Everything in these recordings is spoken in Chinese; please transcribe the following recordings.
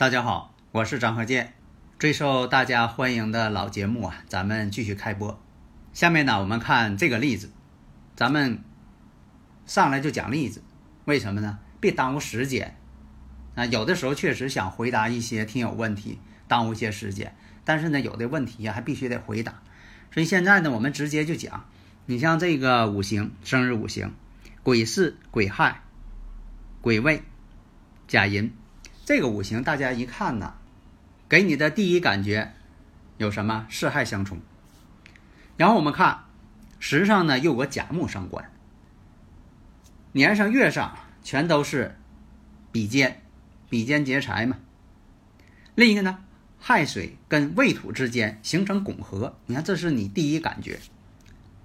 大家好，我是张和建，最受大家欢迎的老节目啊，咱们继续开播。下面呢，我们看这个例子，咱们上来就讲例子，为什么呢？别耽误时间啊。有的时候确实想回答一些听友问题，耽误一些时间，但是呢，有的问题呀还必须得回答。所以现在呢，我们直接就讲，你像这个五行，生日五行，癸巳、癸亥、癸未、甲寅。这个五行，大家一看呢，给你的第一感觉有什么？四害相冲。然后我们看时上呢，又有个甲木伤官，年上月上全都是比肩，比肩劫财嘛。另一个呢，亥水跟未土之间形成拱合，你看这是你第一感觉。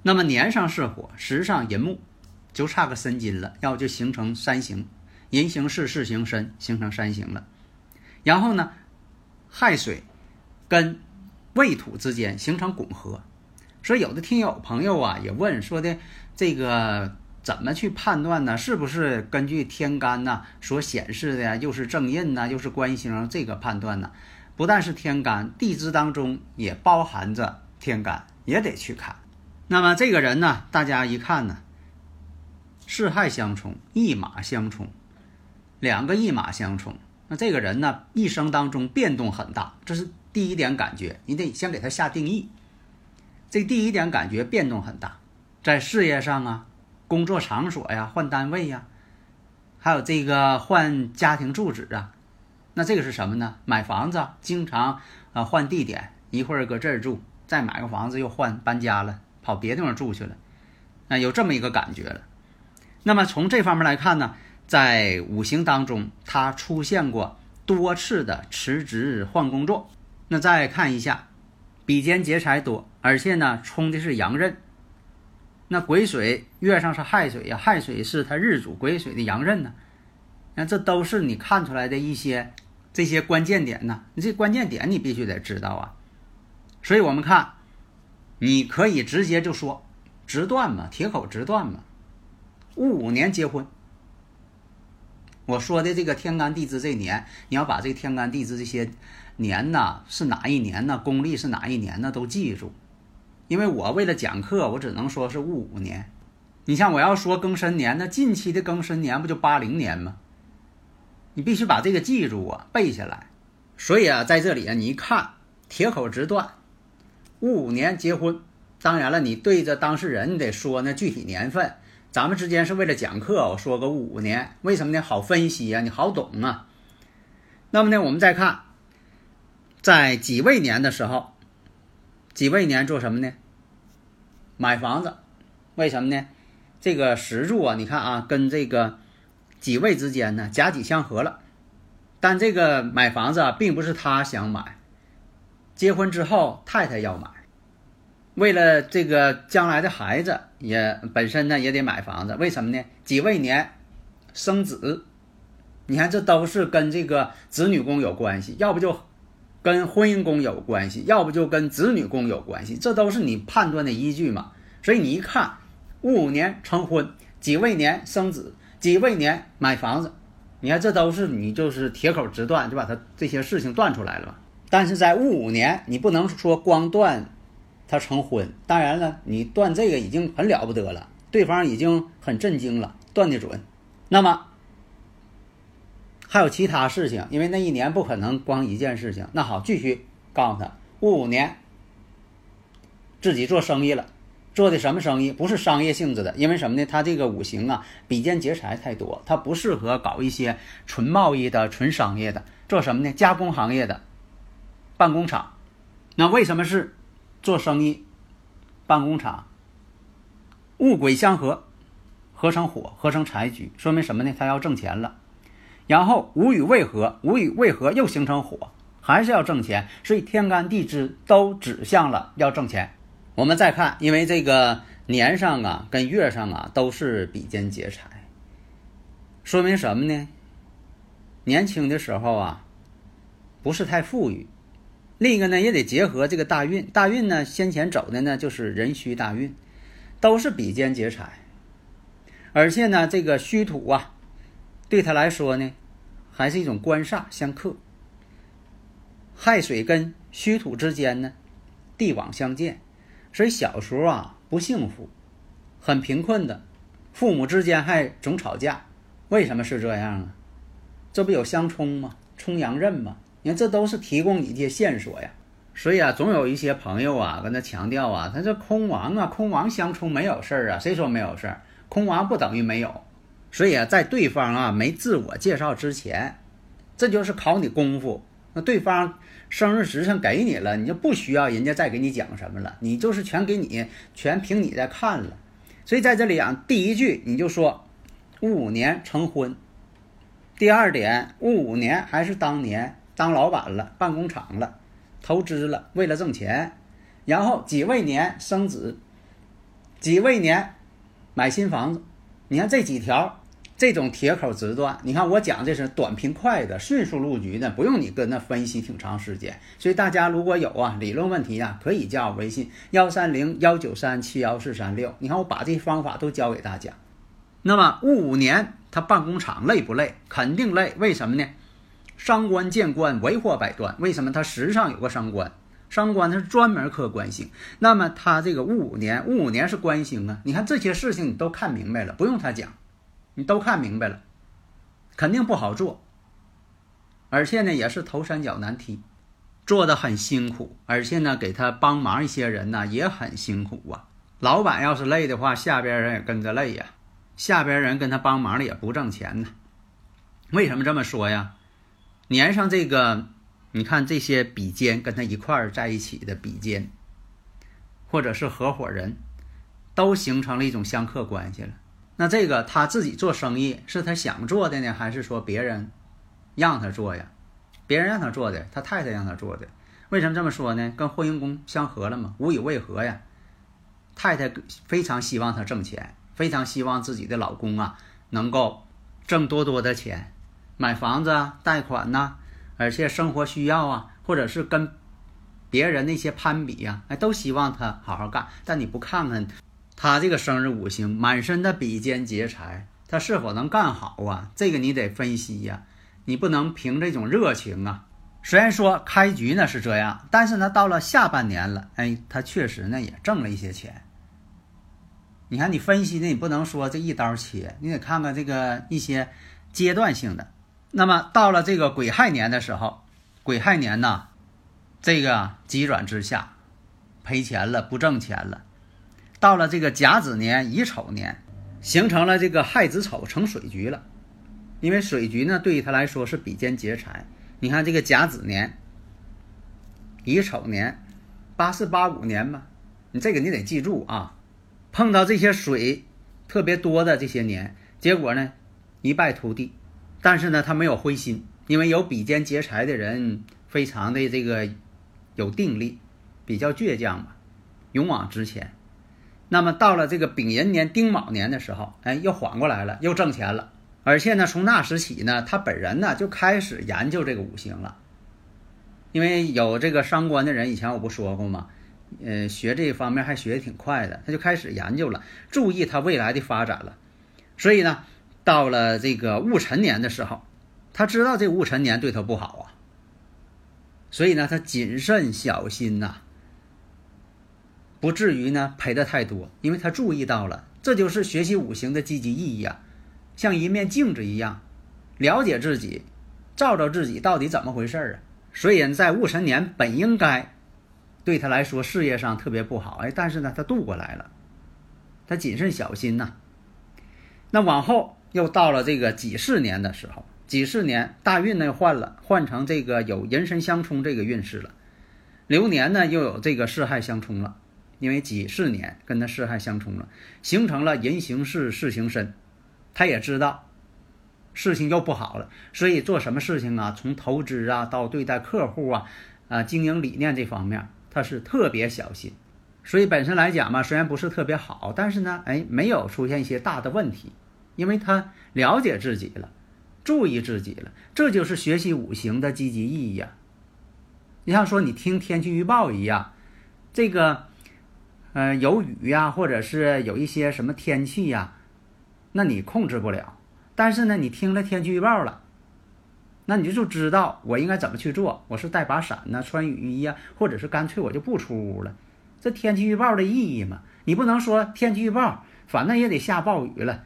那么年上是火，时上寅木，就差个申金了，要不就形成三形。寅行事，事行身，形成三形了。然后呢，亥水跟未土之间形成拱合。所以有的听友朋友啊也问说的这个怎么去判断呢？是不是根据天干呢所显示的呀？又是正印呢，又是官星这个判断呢？不但是天干，地支当中也包含着天干，也得去看。那么这个人呢，大家一看呢，四害相冲，一马相冲。两个一马相冲，那这个人呢，一生当中变动很大，这是第一点感觉。你得先给他下定义。这第一点感觉变动很大，在事业上啊，工作场所呀，换单位呀，还有这个换家庭住址啊，那这个是什么呢？买房子经常啊换地点，一会儿搁这儿住，再买个房子又换搬家了，跑别地方住去了，啊，有这么一个感觉了。那么从这方面来看呢？在五行当中，它出现过多次的辞职换工作。那再看一下，比肩劫财多，而且呢冲的是阳刃。那癸水月上是亥水呀，亥水是他日主癸水的阳刃呢。那这都是你看出来的一些这些关键点呢。你这关键点你必须得知道啊。所以我们看，你可以直接就说直断嘛，铁口直断嘛，戊五年结婚。我说的这个天干地支这年，你要把这个天干地支这些年呐是哪一年呢？公历是哪一年呢？都记住，因为我为了讲课，我只能说是戊午年。你像我要说庚申年，那近期的庚申年不就八零年吗？你必须把这个记住啊，背下来。所以啊，在这里啊，你一看铁口直断，戊午年结婚。当然了，你对着当事人你得说那具体年份。咱们之间是为了讲课，我说个五年，为什么呢？好分析呀，你好懂啊。那么呢，我们再看，在己未年的时候，己未年做什么呢？买房子，为什么呢？这个石柱啊，你看啊，跟这个己未之间呢，甲己相合了。但这个买房子啊，并不是他想买，结婚之后太太要买。为了这个将来的孩子，也本身呢也得买房子，为什么呢？己未年生子，你看这都是跟这个子女宫有关系，要不就跟婚姻宫有关系，要不就跟子女宫有关系，这都是你判断的依据嘛。所以你一看戊午年成婚，己未年生子，己未年买房子，你看这都是你就是铁口直断，就把它这些事情断出来了嘛。但是在戊午年，你不能说光断。他成婚，当然了，你断这个已经很了不得了，对方已经很震惊了，断的准。那么还有其他事情，因为那一年不可能光一件事情。那好，继续告诉他，戊午年自己做生意了，做的什么生意？不是商业性质的，因为什么呢？他这个五行啊，比肩劫财太多，他不适合搞一些纯贸易的、纯商业的。做什么呢？加工行业的，办工厂。那为什么是做生意、办工厂？物癸相合，合成火，合成财局，说明什么呢？他要挣钱了。然后午与未合，午与未合又形成火，还是要挣钱。所以天干地支都指向了要挣钱。我们再看，因为这个年上啊跟月上啊都是比肩劫财，说明什么呢？年轻的时候啊不是太富裕。另一个呢也得结合这个大运，大运呢先前走的呢就是壬戌大运。都是比肩劫财，而且呢，这个戌土啊，对他来说呢，还是一种官煞相克。亥水跟戌土之间呢，地网相见，所以小时候啊不幸福，很贫困的，父母之间还总吵架。为什么是这样啊？这不有相冲吗？冲阳刃吗？你看，这都是提供你一些线索呀。所以啊，总有一些朋友啊，跟他强调啊，他这空亡啊，空亡相冲没有事儿啊，谁说没有事儿？空亡不等于没有。所以啊，在对方啊没自我介绍之前，这就是考你功夫。那对方生日时辰给你了，你就不需要人家再给你讲什么了，你就是全给你，全凭你在看了。所以在这里啊，第一句你就说戊午年成婚，第二点戊午年还是当年当老板了，办工厂了。投资了，为了挣钱，然后几未年生子，几未年买新房子。你看这几条，这种铁口直断。你看我讲这是短平快的，迅速入局的，不用你跟那分析挺长时间。所以大家如果有啊理论问题啊，可以加我微信幺三零幺九三七幺四三六。你看我把这方法都教给大家。那么戊午年他办工厂累不累？肯定累。为什么呢？伤官见官，为祸百端。为什么他时上有个伤官？伤官他是专门克官星。那么他这个戊午年，戊午年是官星啊。你看这些事情你都看明白了，不用他讲，你都看明白了，肯定不好做。而且呢，也是头三脚难踢，做的很辛苦。而且呢，给他帮忙一些人呢也很辛苦啊。老板要是累的话，下边人也跟着累呀。下边人跟他帮忙的也不挣钱呢。为什么这么说呀？粘上这个，你看这些笔尖跟他一块儿在一起的笔尖，或者是合伙人，都形成了一种相克关系了。那这个他自己做生意是他想做的呢，还是说别人让他做呀？别人让他做的，他太太让他做的。为什么这么说呢？跟婚姻宫相合了嘛，无以为何呀？太太非常希望他挣钱，非常希望自己的老公啊能够挣多多的钱。买房子啊，贷款呐，而且生活需要啊，或者是跟别人那些攀比呀，哎，都希望他好好干。但你不看看他这个生日五行满身的比肩劫财，他是否能干好啊？这个你得分析呀，你不能凭这种热情啊。虽然说开局呢是这样，但是呢到了下半年了，哎，他确实呢也挣了一些钱。你看你分析的，你不能说这一刀切，你得看看这个一些阶段性的。那么到了这个癸亥年的时候，癸亥年呢，这个急转直下，赔钱了，不挣钱了。到了这个甲子年、乙丑年，形成了这个亥子丑成水局了。因为水局呢，对于他来说是比肩劫财。你看这个甲子年、乙丑年、八四八五年吧，你这个你得记住啊。碰到这些水特别多的这些年，结果呢，一败涂地。但是呢，他没有灰心，因为有比肩劫财的人，非常的这个有定力，比较倔强嘛，勇往直前。那么到了这个丙寅年、丁卯年的时候，哎，又缓过来了，又挣钱了。而且呢，从那时起呢，他本人呢就开始研究这个五行了，因为有这个伤官的人，以前我不说过吗？呃，学这方面还学的挺快的，他就开始研究了，注意他未来的发展了。所以呢。到了这个戊辰年的时候，他知道这戊辰年对他不好啊，所以呢，他谨慎小心呐，不至于呢赔的太多，因为他注意到了，这就是学习五行的积极意义啊，像一面镜子一样，了解自己，照照自己到底怎么回事啊。所以在戊辰年本应该对他来说事业上特别不好，哎，但是呢，他渡过来了，他谨慎小心呐，那往后。又到了这个己巳年的时候，己巳年大运呢换了，换成这个有人身相冲这个运势了。流年呢又有这个四害相冲了，因为己巳年跟他四害相冲了，形成了人行事，事行身。他也知道事情又不好了，所以做什么事情啊，从投资啊到对待客户啊，啊经营理念这方面，他是特别小心。所以本身来讲嘛，虽然不是特别好，但是呢，哎，没有出现一些大的问题，因为他了解自己了，注意自己了，这就是学习五行的积极意义呀。你像说你听天气预报一样，这个，呃，有雨呀，或者是有一些什么天气呀，那你控制不了。但是呢，你听了天气预报了，那你就就知道我应该怎么去做。我是带把伞呢，穿雨衣呀，或者是干脆我就不出屋了。这天气预报的意义嘛，你不能说天气预报反正也得下暴雨了，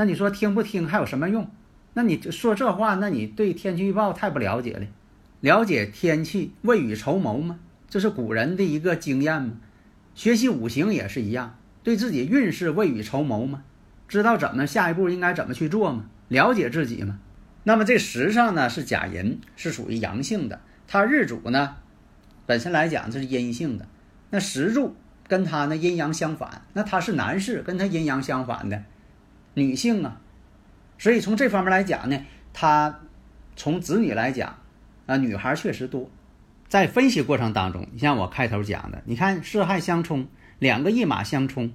那你说听不听还有什么用？那你说这话，那你对天气预报太不了解了。了解天气，未雨绸缪吗？这是古人的一个经验吗？学习五行也是一样，对自己运势未雨绸缪吗？知道怎么下一步应该怎么去做吗？了解自己吗？那么这时上呢是甲寅，是属于阳性的，它日主呢本身来讲这是阴性的。那石柱跟他呢阴阳相反，那他是男士，跟他阴阳相反的女性啊，所以从这方面来讲呢，她从子女来讲啊，女孩确实多。在分析过程当中，你像我开头讲的，你看四害相冲，两个一马相冲，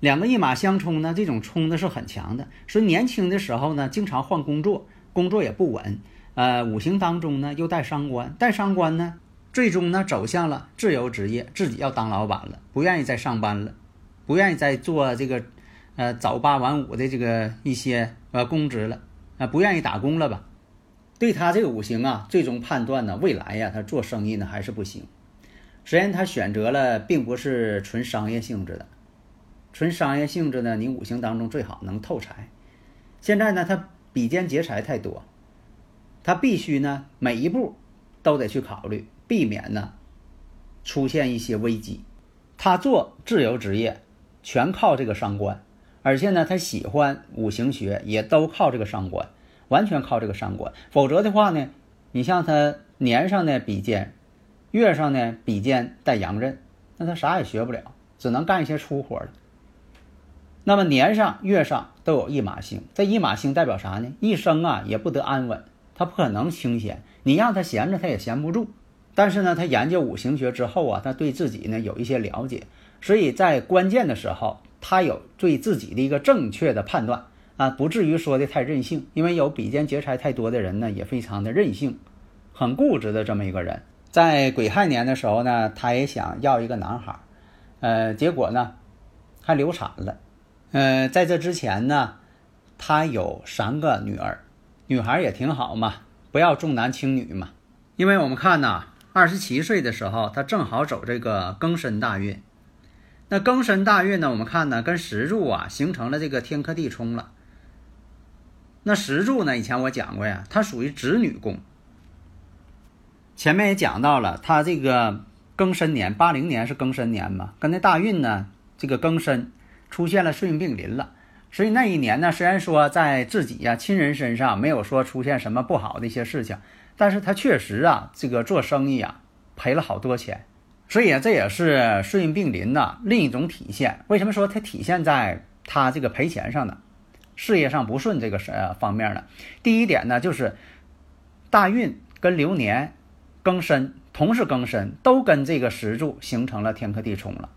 两个一马相冲呢，这种冲的是很强的。所以年轻的时候呢，经常换工作，工作也不稳。呃，五行当中呢又带伤官，带伤官呢。最终呢，走向了自由职业，自己要当老板了，不愿意再上班了，不愿意再做这个，呃，早八晚五的这个一些呃公职了，啊，不愿意打工了吧？对他这个五行啊，最终判断呢，未来呀，他做生意呢还是不行。虽然他选择了并不是纯商业性质的，纯商业性质呢，你五行当中最好能透财。现在呢，他比肩劫财太多，他必须呢每一步都得去考虑。避免呢出现一些危机。他做自由职业，全靠这个伤官，而且呢，他喜欢五行学，也都靠这个伤官，完全靠这个伤官。否则的话呢，你像他年上呢比肩，月上呢比肩带阳刃，那他啥也学不了，只能干一些粗活了。那么年上、月上都有一马星，这一马星代表啥呢？一生啊也不得安稳，他不可能清闲，你让他闲着，他也闲不住。但是呢，他研究五行学之后啊，他对自己呢有一些了解，所以在关键的时候，他有对自己的一个正确的判断啊，不至于说的太任性。因为有比肩劫财太多的人呢，也非常的任性，很固执的这么一个人。在癸亥年的时候呢，他也想要一个男孩，呃，结果呢，还流产了。呃，在这之前呢，他有三个女儿，女孩也挺好嘛，不要重男轻女嘛，因为我们看呐。二十七岁的时候，他正好走这个庚申大运。那庚申大运呢，我们看呢，跟石柱啊形成了这个天克地冲了。那石柱呢，以前我讲过呀，它属于子女宫。前面也讲到了，他这个庚申年，八零年是庚申年嘛，跟那大运呢，这个庚申出现了顺应病临了。所以那一年呢，虽然说在自己呀亲人身上没有说出现什么不好的一些事情。但是他确实啊，这个做生意啊赔了好多钱，所以啊这也是顺应并临的另一种体现。为什么说它体现在他这个赔钱上呢？事业上不顺这个呃方面呢？第一点呢就是大运跟流年庚申同是庚申，都跟这个石柱形成了天克地冲了。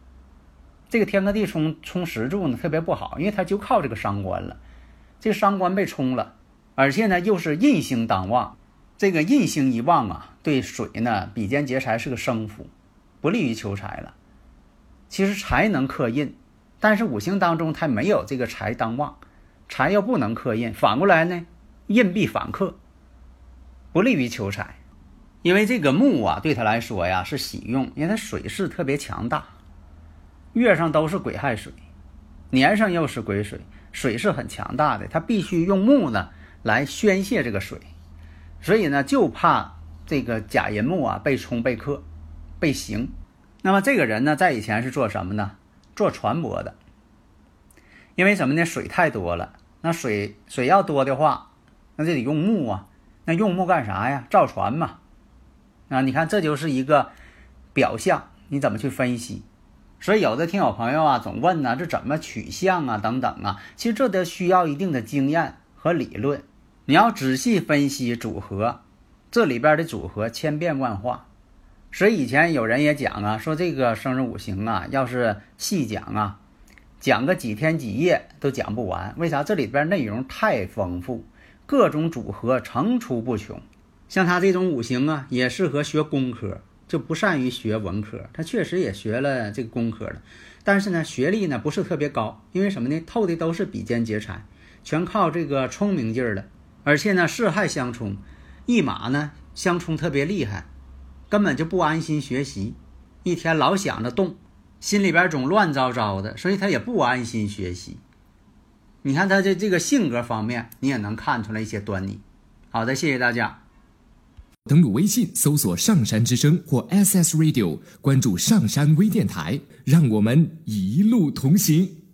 这个天克地冲冲石柱呢特别不好，因为它就靠这个伤官了，这伤官被冲了，而且呢又是印星当旺。这个印星一旺啊，对水呢比肩劫财是个生符，不利于求财了。其实财能克印，但是五行当中它没有这个财当旺，财又不能克印，反过来呢，印必反克，不利于求财。因为这个木啊，对他来说呀是喜用，因为它水势特别强大，月上都是癸亥水，年上又是癸水，水是很强大的，他必须用木呢来宣泄这个水。所以呢，就怕这个甲寅木啊被冲被克，被刑。那么这个人呢，在以前是做什么呢？做船舶的。因为什么呢？水太多了。那水水要多的话，那就得用木啊。那用木干啥呀？造船嘛。啊，你看这就是一个表象，你怎么去分析？所以有的听友朋友啊，总问呢，这怎么取向啊，等等啊，其实这都需要一定的经验和理论。你要仔细分析组合，这里边的组合千变万化。所以以前有人也讲啊，说这个生日五行啊，要是细讲啊，讲个几天几夜都讲不完。为啥？这里边内容太丰富，各种组合层出不穷。像他这种五行啊，也适合学工科。就不善于学文科，他确实也学了这个工科了，但是呢，学历呢不是特别高，因为什么呢？透的都是比肩劫财，全靠这个聪明劲儿了，而且呢，四害相冲，一马呢相冲特别厉害，根本就不安心学习，一天老想着动，心里边总乱糟糟的，所以他也不安心学习。你看他这这个性格方面，你也能看出来一些端倪。好的，谢谢大家。登录微信，搜索“上山之声”或 “SS Radio”，关注“上山微电台”，让我们一路同行。